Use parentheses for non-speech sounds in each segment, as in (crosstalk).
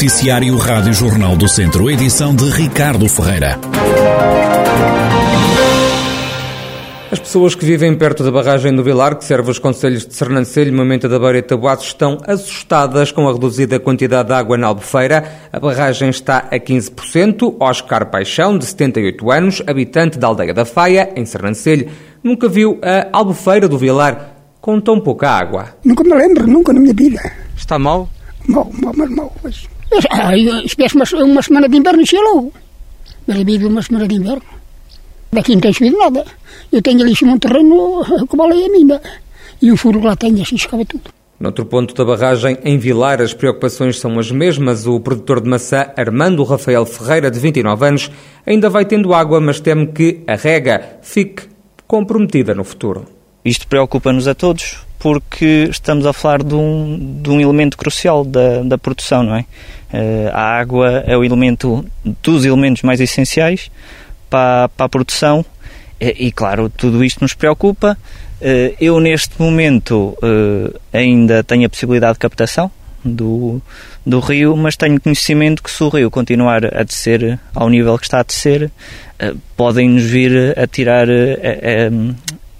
Noticiário Rádio Jornal do Centro, edição de Ricardo Ferreira. As pessoas que vivem perto da barragem do Vilar, que serve os conselhos de Sernancelho, Mamenta da Beira e Tabuaço, estão assustadas com a reduzida quantidade de água na Albufeira. A barragem está a 15%. Oscar Paixão, de 78 anos, habitante da aldeia da Faia, em Sernancelho, nunca viu a Albufeira do Vilar com tão pouca água. Nunca me lembro, nunca na minha vida. Está mal? Mal, mal, mas mal. Mas, espécie uma, uma semana de inverno e logo. Mas vive uma semana de inverno. Daqui não tem chovido nada. Eu tenho ali um terreno que vale a mina. E um furo lá tenho, assim escava tudo. Noutro ponto da barragem, em Vilar, as preocupações são as mesmas. O produtor de maçã, Armando Rafael Ferreira, de 29 anos, ainda vai tendo água, mas teme que a rega fique comprometida no futuro. Isto preocupa-nos a todos, porque estamos a falar de um, de um elemento crucial da, da produção, não é? Uh, a água é o elemento dos elementos mais essenciais para, para a produção e, e, claro, tudo isto nos preocupa. Uh, eu, neste momento, uh, ainda tenho a possibilidade de captação do, do rio, mas tenho conhecimento que se o rio continuar a descer ao nível que está a descer, podem-nos vir a tirar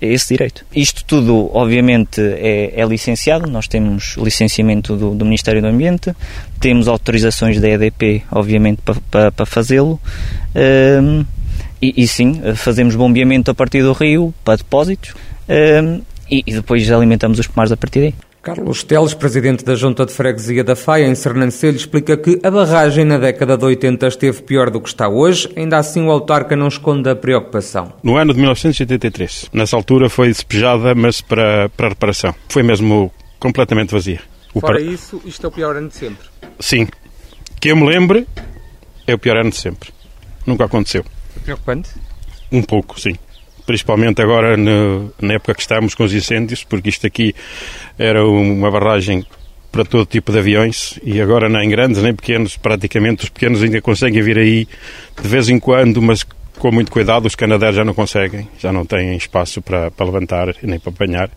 esse direito. Isto tudo, obviamente, é, é licenciado. Nós temos licenciamento do, do, Ministério do Ambiente, temos autorizações da EDP, obviamente, para, para, para fazê-lo. Um, e, e, sim, fazemos bombeamento a partir do rio para depósitos um, e, e, depois alimentamos os pomares a partir daí. Carlos Teles, presidente da Junta de Freguesia da Faia, em Sernancelho, explica que a barragem na década de 80 esteve pior do que está hoje, ainda assim o autarca não esconde a preocupação. No ano de 1983, nessa altura foi despejada, mas para, para reparação. Foi mesmo completamente vazia. O Fora par... isso, isto é o pior ano de sempre? Sim. Que eu me lembre, é o pior ano de sempre. Nunca aconteceu. É preocupante? Um pouco, sim principalmente agora no, na época que estamos com os incêndios, porque isto aqui era uma barragem para todo tipo de aviões e agora nem grandes nem pequenos, praticamente os pequenos ainda conseguem vir aí de vez em quando, mas com muito cuidado, os canadeiros já não conseguem, já não têm espaço para, para levantar nem para apanhar.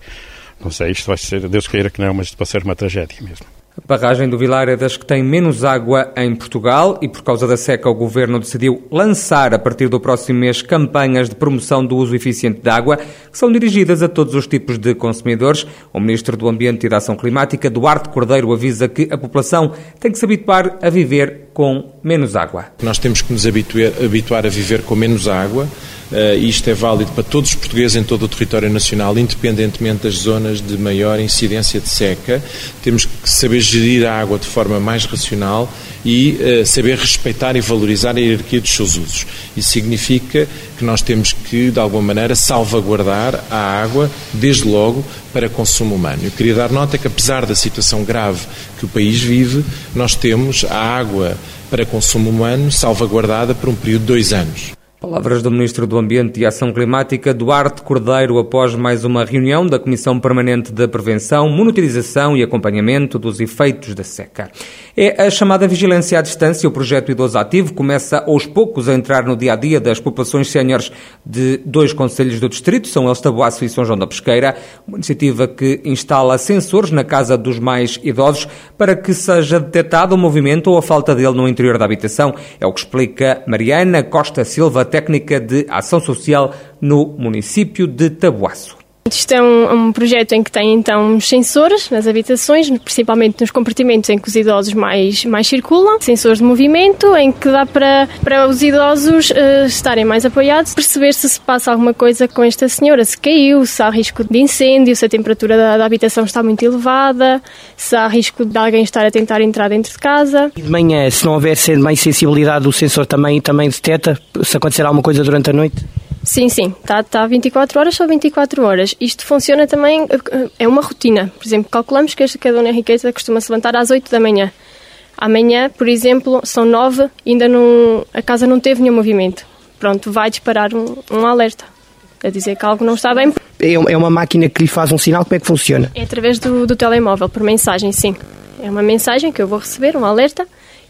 Não sei, isto vai ser, Deus queira que não, mas isto vai ser uma tragédia mesmo. A barragem do Vilar é das que tem menos água em Portugal e, por causa da seca, o governo decidiu lançar, a partir do próximo mês, campanhas de promoção do uso eficiente de água, que são dirigidas a todos os tipos de consumidores. O Ministro do Ambiente e da Ação Climática, Duarte Cordeiro, avisa que a população tem que se habituar a viver com menos água. Nós temos que nos habituar, habituar a viver com menos água. Uh, isto é válido para todos os portugueses em todo o território nacional, independentemente das zonas de maior incidência de seca. Temos que saber gerir a água de forma mais racional e uh, saber respeitar e valorizar a hierarquia dos seus usos. Isso significa que nós temos que, de alguma maneira, salvaguardar a água, desde logo, para consumo humano. Eu queria dar nota que, apesar da situação grave que o país vive, nós temos a água para consumo humano salvaguardada por um período de dois anos. Palavras do Ministro do Ambiente e Ação Climática, Duarte Cordeiro, após mais uma reunião da Comissão Permanente de Prevenção, Monitorização e Acompanhamento dos Efeitos da Seca. É a chamada vigilância à distância. O projeto Idoso Ativo começa aos poucos a entrar no dia a dia das populações séniores de dois conselhos do distrito, são eles Taboaço e São João da Pesqueira. Uma iniciativa que instala sensores na casa dos mais idosos para que seja detectado o movimento ou a falta dele no interior da habitação. É o que explica Mariana Costa Silva técnica de ação social no município de Tabuaço. Isto é um, um, projeto em que tem então sensores nas habitações, principalmente nos compartimentos em que os idosos mais, mais circulam, sensores de movimento, em que dá para, para os idosos uh, estarem mais apoiados, perceber se se passa alguma coisa com esta senhora, se caiu, se há risco de incêndio, se a temperatura da, da habitação está muito elevada, se há risco de alguém estar a tentar entrar dentro de casa. E de manhã, se não houver mais sensibilidade, o sensor também, também detecta se acontecer alguma coisa durante a noite? Sim, sim, está tá 24 horas, só 24 horas. Isto funciona também, é uma rotina. Por exemplo, calculamos que a dona Henriqueta costuma se levantar às 8 da manhã. Amanhã, por exemplo, são 9, ainda não, a casa não teve nenhum movimento. Pronto, vai disparar um, um alerta a dizer que algo não está bem. É, é uma máquina que lhe faz um sinal, como é que funciona? É através do, do telemóvel, por mensagem, sim. É uma mensagem que eu vou receber, um alerta,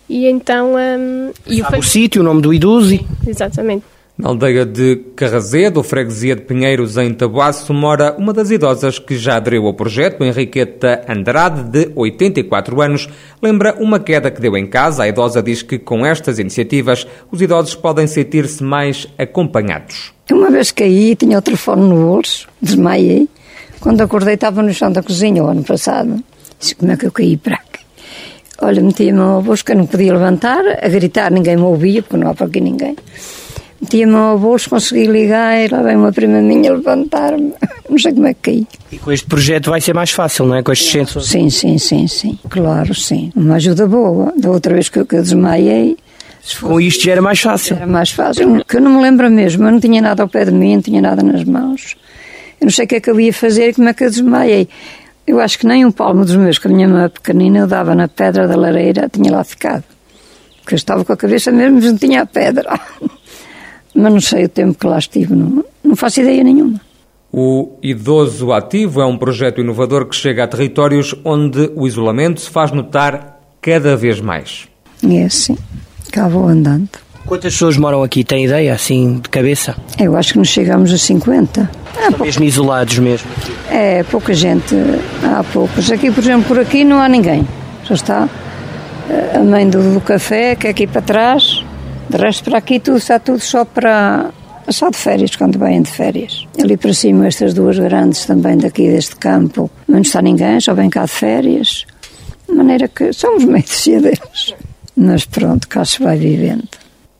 e então... Um, e o, o sítio, o nome do idoso. Exatamente. Na aldeia de Carrazedo, freguesia de Pinheiros, em Tabuaço, mora uma das idosas que já aderiu ao projeto, Henriqueta Andrade, de 84 anos. Lembra uma queda que deu em casa. A idosa diz que com estas iniciativas os idosos podem sentir-se mais acompanhados. Uma vez caí, tinha o telefone no bolso, desmaiei. Quando acordei estava no chão da cozinha o ano passado. Disse, como é que eu caí para aqui? Olha, meti-me que eu não podia levantar, a gritar, ninguém me ouvia, porque não há para aqui ninguém. Meti-me ao bolso, consegui ligar e lá vem uma prima minha levantar-me. Não sei como é que caí. E com este projeto vai ser mais fácil, não é? Com estes sensores? Sim, sim, sim, sim. Claro, sim. Uma ajuda boa. Da outra vez que eu, que eu desmaiei. Com isto já era mais fácil. Era mais fácil. Que eu não me lembro mesmo. Eu não tinha nada ao pé de mim, não tinha nada nas mãos. Eu não sei o que é que eu ia fazer e como é que eu desmaiei. Eu acho que nem um palmo dos meus, que a minha mãe pequenina, eu dava na pedra da lareira, tinha lá ficado. Porque eu estava com a cabeça mesmo, mas não tinha a pedra. (laughs) mas não sei o tempo que lá estive, não, não faço ideia nenhuma. O Idoso Ativo é um projeto inovador que chega a territórios onde o isolamento se faz notar cada vez mais. É assim, cá vou andando. Quantas pessoas moram aqui? Tem ideia, assim, de cabeça? Eu acho que nos chegamos a 50. São mesmo isolados mesmo? É, pouca gente, há poucos. Aqui, por exemplo, por aqui não há ninguém. Já está a mãe do, do café, que é aqui para trás, de resto, para aqui tudo está tudo só para. Só de férias, quando vêm de férias. Ali para cima, estas duas grandes também daqui deste campo, não está ninguém, só vem cá de férias. De maneira que somos meio deles. Mas pronto, cá se vai vivendo.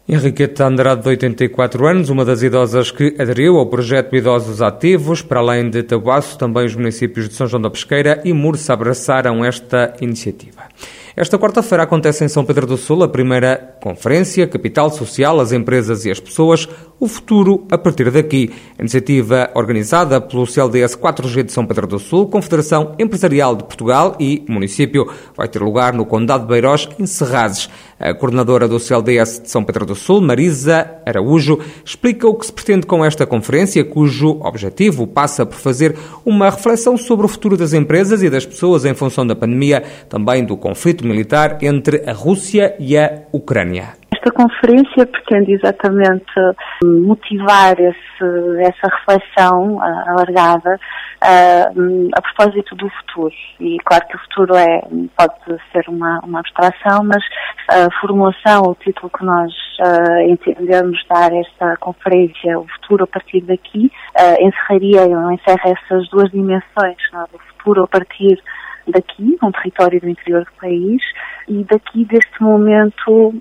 Henriqueta Andrade, de 84 anos, uma das idosas que aderiu ao projeto Idosos Ativos. Para além de Tabuaço, também os municípios de São João da Pesqueira e Mursa abraçaram esta iniciativa. Esta quarta-feira acontece em São Pedro do Sul a primeira conferência Capital Social, as empresas e as pessoas, o futuro a partir daqui. A iniciativa organizada pelo CLDS 4G de São Pedro do Sul, Confederação Empresarial de Portugal e município vai ter lugar no Condado de Beirós, em Serrazes. A coordenadora do CLDS de São Pedro do Sul, Marisa Araújo, explica o que se pretende com esta conferência, cujo objetivo passa por fazer uma reflexão sobre o futuro das empresas e das pessoas em função da pandemia, também do conflito militar entre a Rússia e a Ucrânia. Esta conferência pretende exatamente motivar esse, essa reflexão alargada uh, a propósito do futuro. E claro que o futuro é, pode ser uma, uma abstração, mas a formulação, o título que nós uh, entendemos dar a esta conferência, o futuro a partir daqui, uh, encerraria, encerra essas duas dimensões, não? É? o futuro a partir daqui, um território do interior do país, e daqui deste momento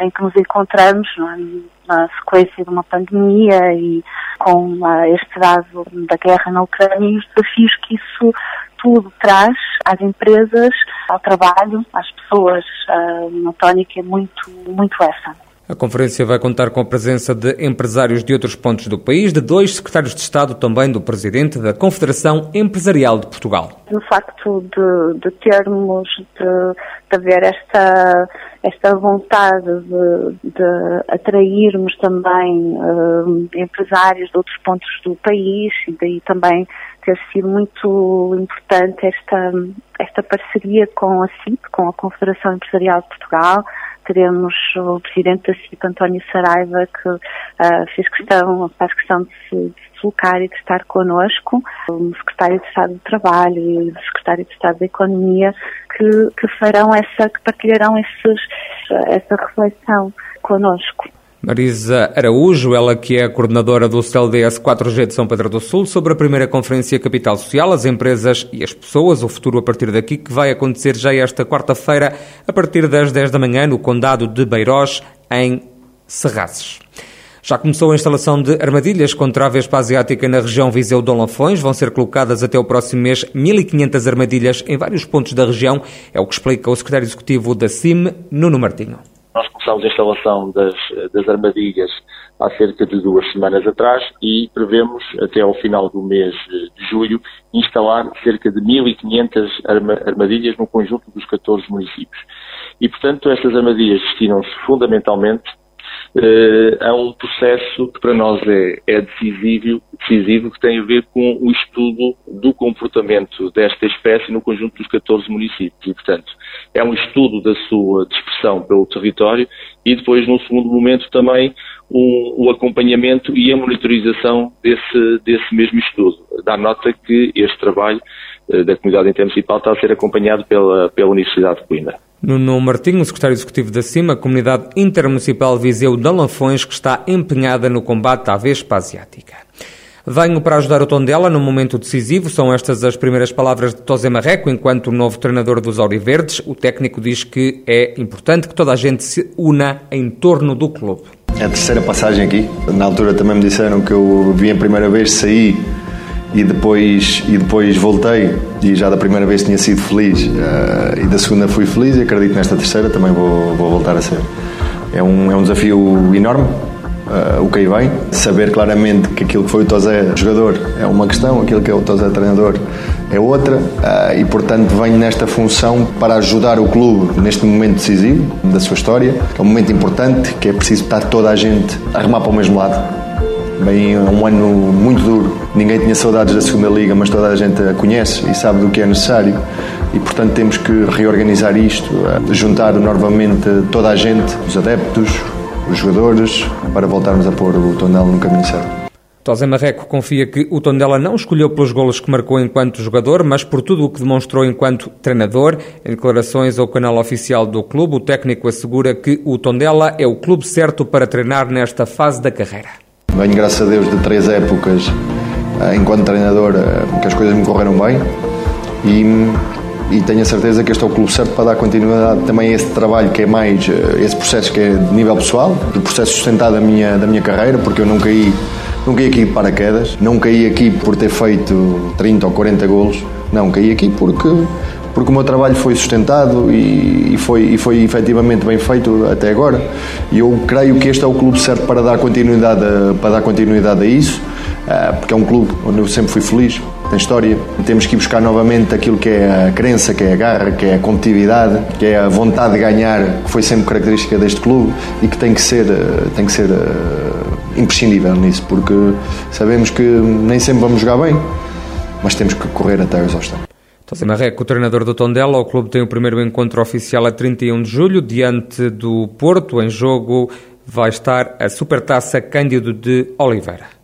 em que nos encontramos, é? na sequência de uma pandemia e com este dado da guerra na Ucrânia e os desafios que isso tudo traz às empresas, ao trabalho, às pessoas. Uh, uma tónica é muito, muito essa. A conferência vai contar com a presença de empresários de outros pontos do país, de dois secretários de Estado, também do presidente da Confederação Empresarial de Portugal. No facto de, de termos, de, de haver esta, esta vontade de, de atrairmos também uh, empresários de outros pontos do país e daí também ter sido muito importante esta, esta parceria com a CIP, com a Confederação Empresarial de Portugal, teremos o presidente da CIP, António Saraiva, que uh, fez questão, faz questão de se deslocar e de estar connosco, o secretário de Estado do Trabalho e o secretário de Estado da Economia, que, que farão essa, que partilharão esses, essa reflexão connosco. Marisa Araújo, ela que é a coordenadora do CLDS 4G de São Pedro do Sul, sobre a primeira Conferência Capital Social, as empresas e as pessoas, o futuro a partir daqui, que vai acontecer já esta quarta-feira, a partir das 10 da manhã, no Condado de Beirós, em Serrazes. Já começou a instalação de armadilhas contra a Vespa Asiática na região Viseu-Dom Lafões. Vão ser colocadas até o próximo mês 1.500 armadilhas em vários pontos da região. É o que explica o secretário executivo da CIM, Nuno Martinho. Começámos a instalação das, das armadilhas há cerca de duas semanas atrás e prevemos até ao final do mês de julho instalar cerca de 1.500 armadilhas no conjunto dos 14 municípios. E, portanto, estas armadilhas destinam-se fundamentalmente uh, a um processo que para nós é, é decisivo, decisivo, que tem a ver com o estudo do comportamento desta espécie no conjunto dos 14 municípios. E, portanto, é um estudo da sua dispersão pelo território e depois, num segundo momento, também o, o acompanhamento e a monitorização desse, desse mesmo estudo. Dá nota que este trabalho uh, da comunidade intermunicipal está a ser acompanhado pela, pela Universidade de Coimbra. Nuno Martinho, secretário executivo da CIMA, Comunidade Intermunicipal Viseu de Alanfões, que está empenhada no combate à Vespa Asiática. Venho para ajudar o Tondela no momento decisivo. São estas as primeiras palavras de Tosé Marreco, enquanto novo treinador dos Auriverdes. O técnico diz que é importante que toda a gente se una em torno do clube. É a terceira passagem aqui. Na altura também me disseram que eu vim a primeira vez, saí e depois, e depois voltei e já da primeira vez tinha sido feliz uh, e da segunda fui feliz e acredito nesta terceira também vou, vou voltar a ser. É um, é um desafio enorme uh, o que aí vem, saber claramente que aquilo que foi o Tozé jogador é uma questão, aquilo que é o Tozé treinador é outra uh, e portanto venho nesta função para ajudar o clube neste momento decisivo da sua história, é um momento importante, que é preciso estar toda a gente a remar para o mesmo lado Bem, um ano muito duro. Ninguém tinha saudades da segunda liga, mas toda a gente a conhece e sabe do que é necessário. E portanto temos que reorganizar isto, eh, juntar novamente toda a gente, os adeptos, os jogadores, para voltarmos a pôr o Tondela no caminho certo. Tosé Marreco confia que o Tondela não escolheu pelos golos que marcou enquanto jogador, mas por tudo o que demonstrou enquanto treinador. Em declarações ao canal oficial do clube, o técnico assegura que o Tondela é o clube certo para treinar nesta fase da carreira. Venho, graças a Deus, de três épocas eh, enquanto treinador eh, que as coisas me correram bem e, e tenho a certeza que este é o clube certo para dar continuidade também a esse trabalho que é mais, eh, esse processo que é de nível pessoal, o processo sustentado da minha, da minha carreira, porque eu não caí, não caí aqui de paraquedas, não caí aqui por ter feito 30 ou 40 golos, não, caí aqui porque porque o meu trabalho foi sustentado e, e, foi, e foi efetivamente bem feito até agora. E eu creio que este é o clube certo para dar continuidade a, para dar continuidade a isso, eh, porque é um clube onde eu sempre fui feliz, tem história. Temos que ir buscar novamente aquilo que é a crença, que é a garra, que é a competitividade, que é a vontade de ganhar, que foi sempre característica deste clube e que tem que ser, eh, tem que ser uh, imprescindível nisso, porque sabemos que nem sempre vamos jogar bem, mas temos que correr até a exaustão. José Marreco, o treinador do Tondela, o clube tem o primeiro encontro oficial a 31 de julho, diante do Porto. Em jogo vai estar a Supertaça Cândido de Oliveira.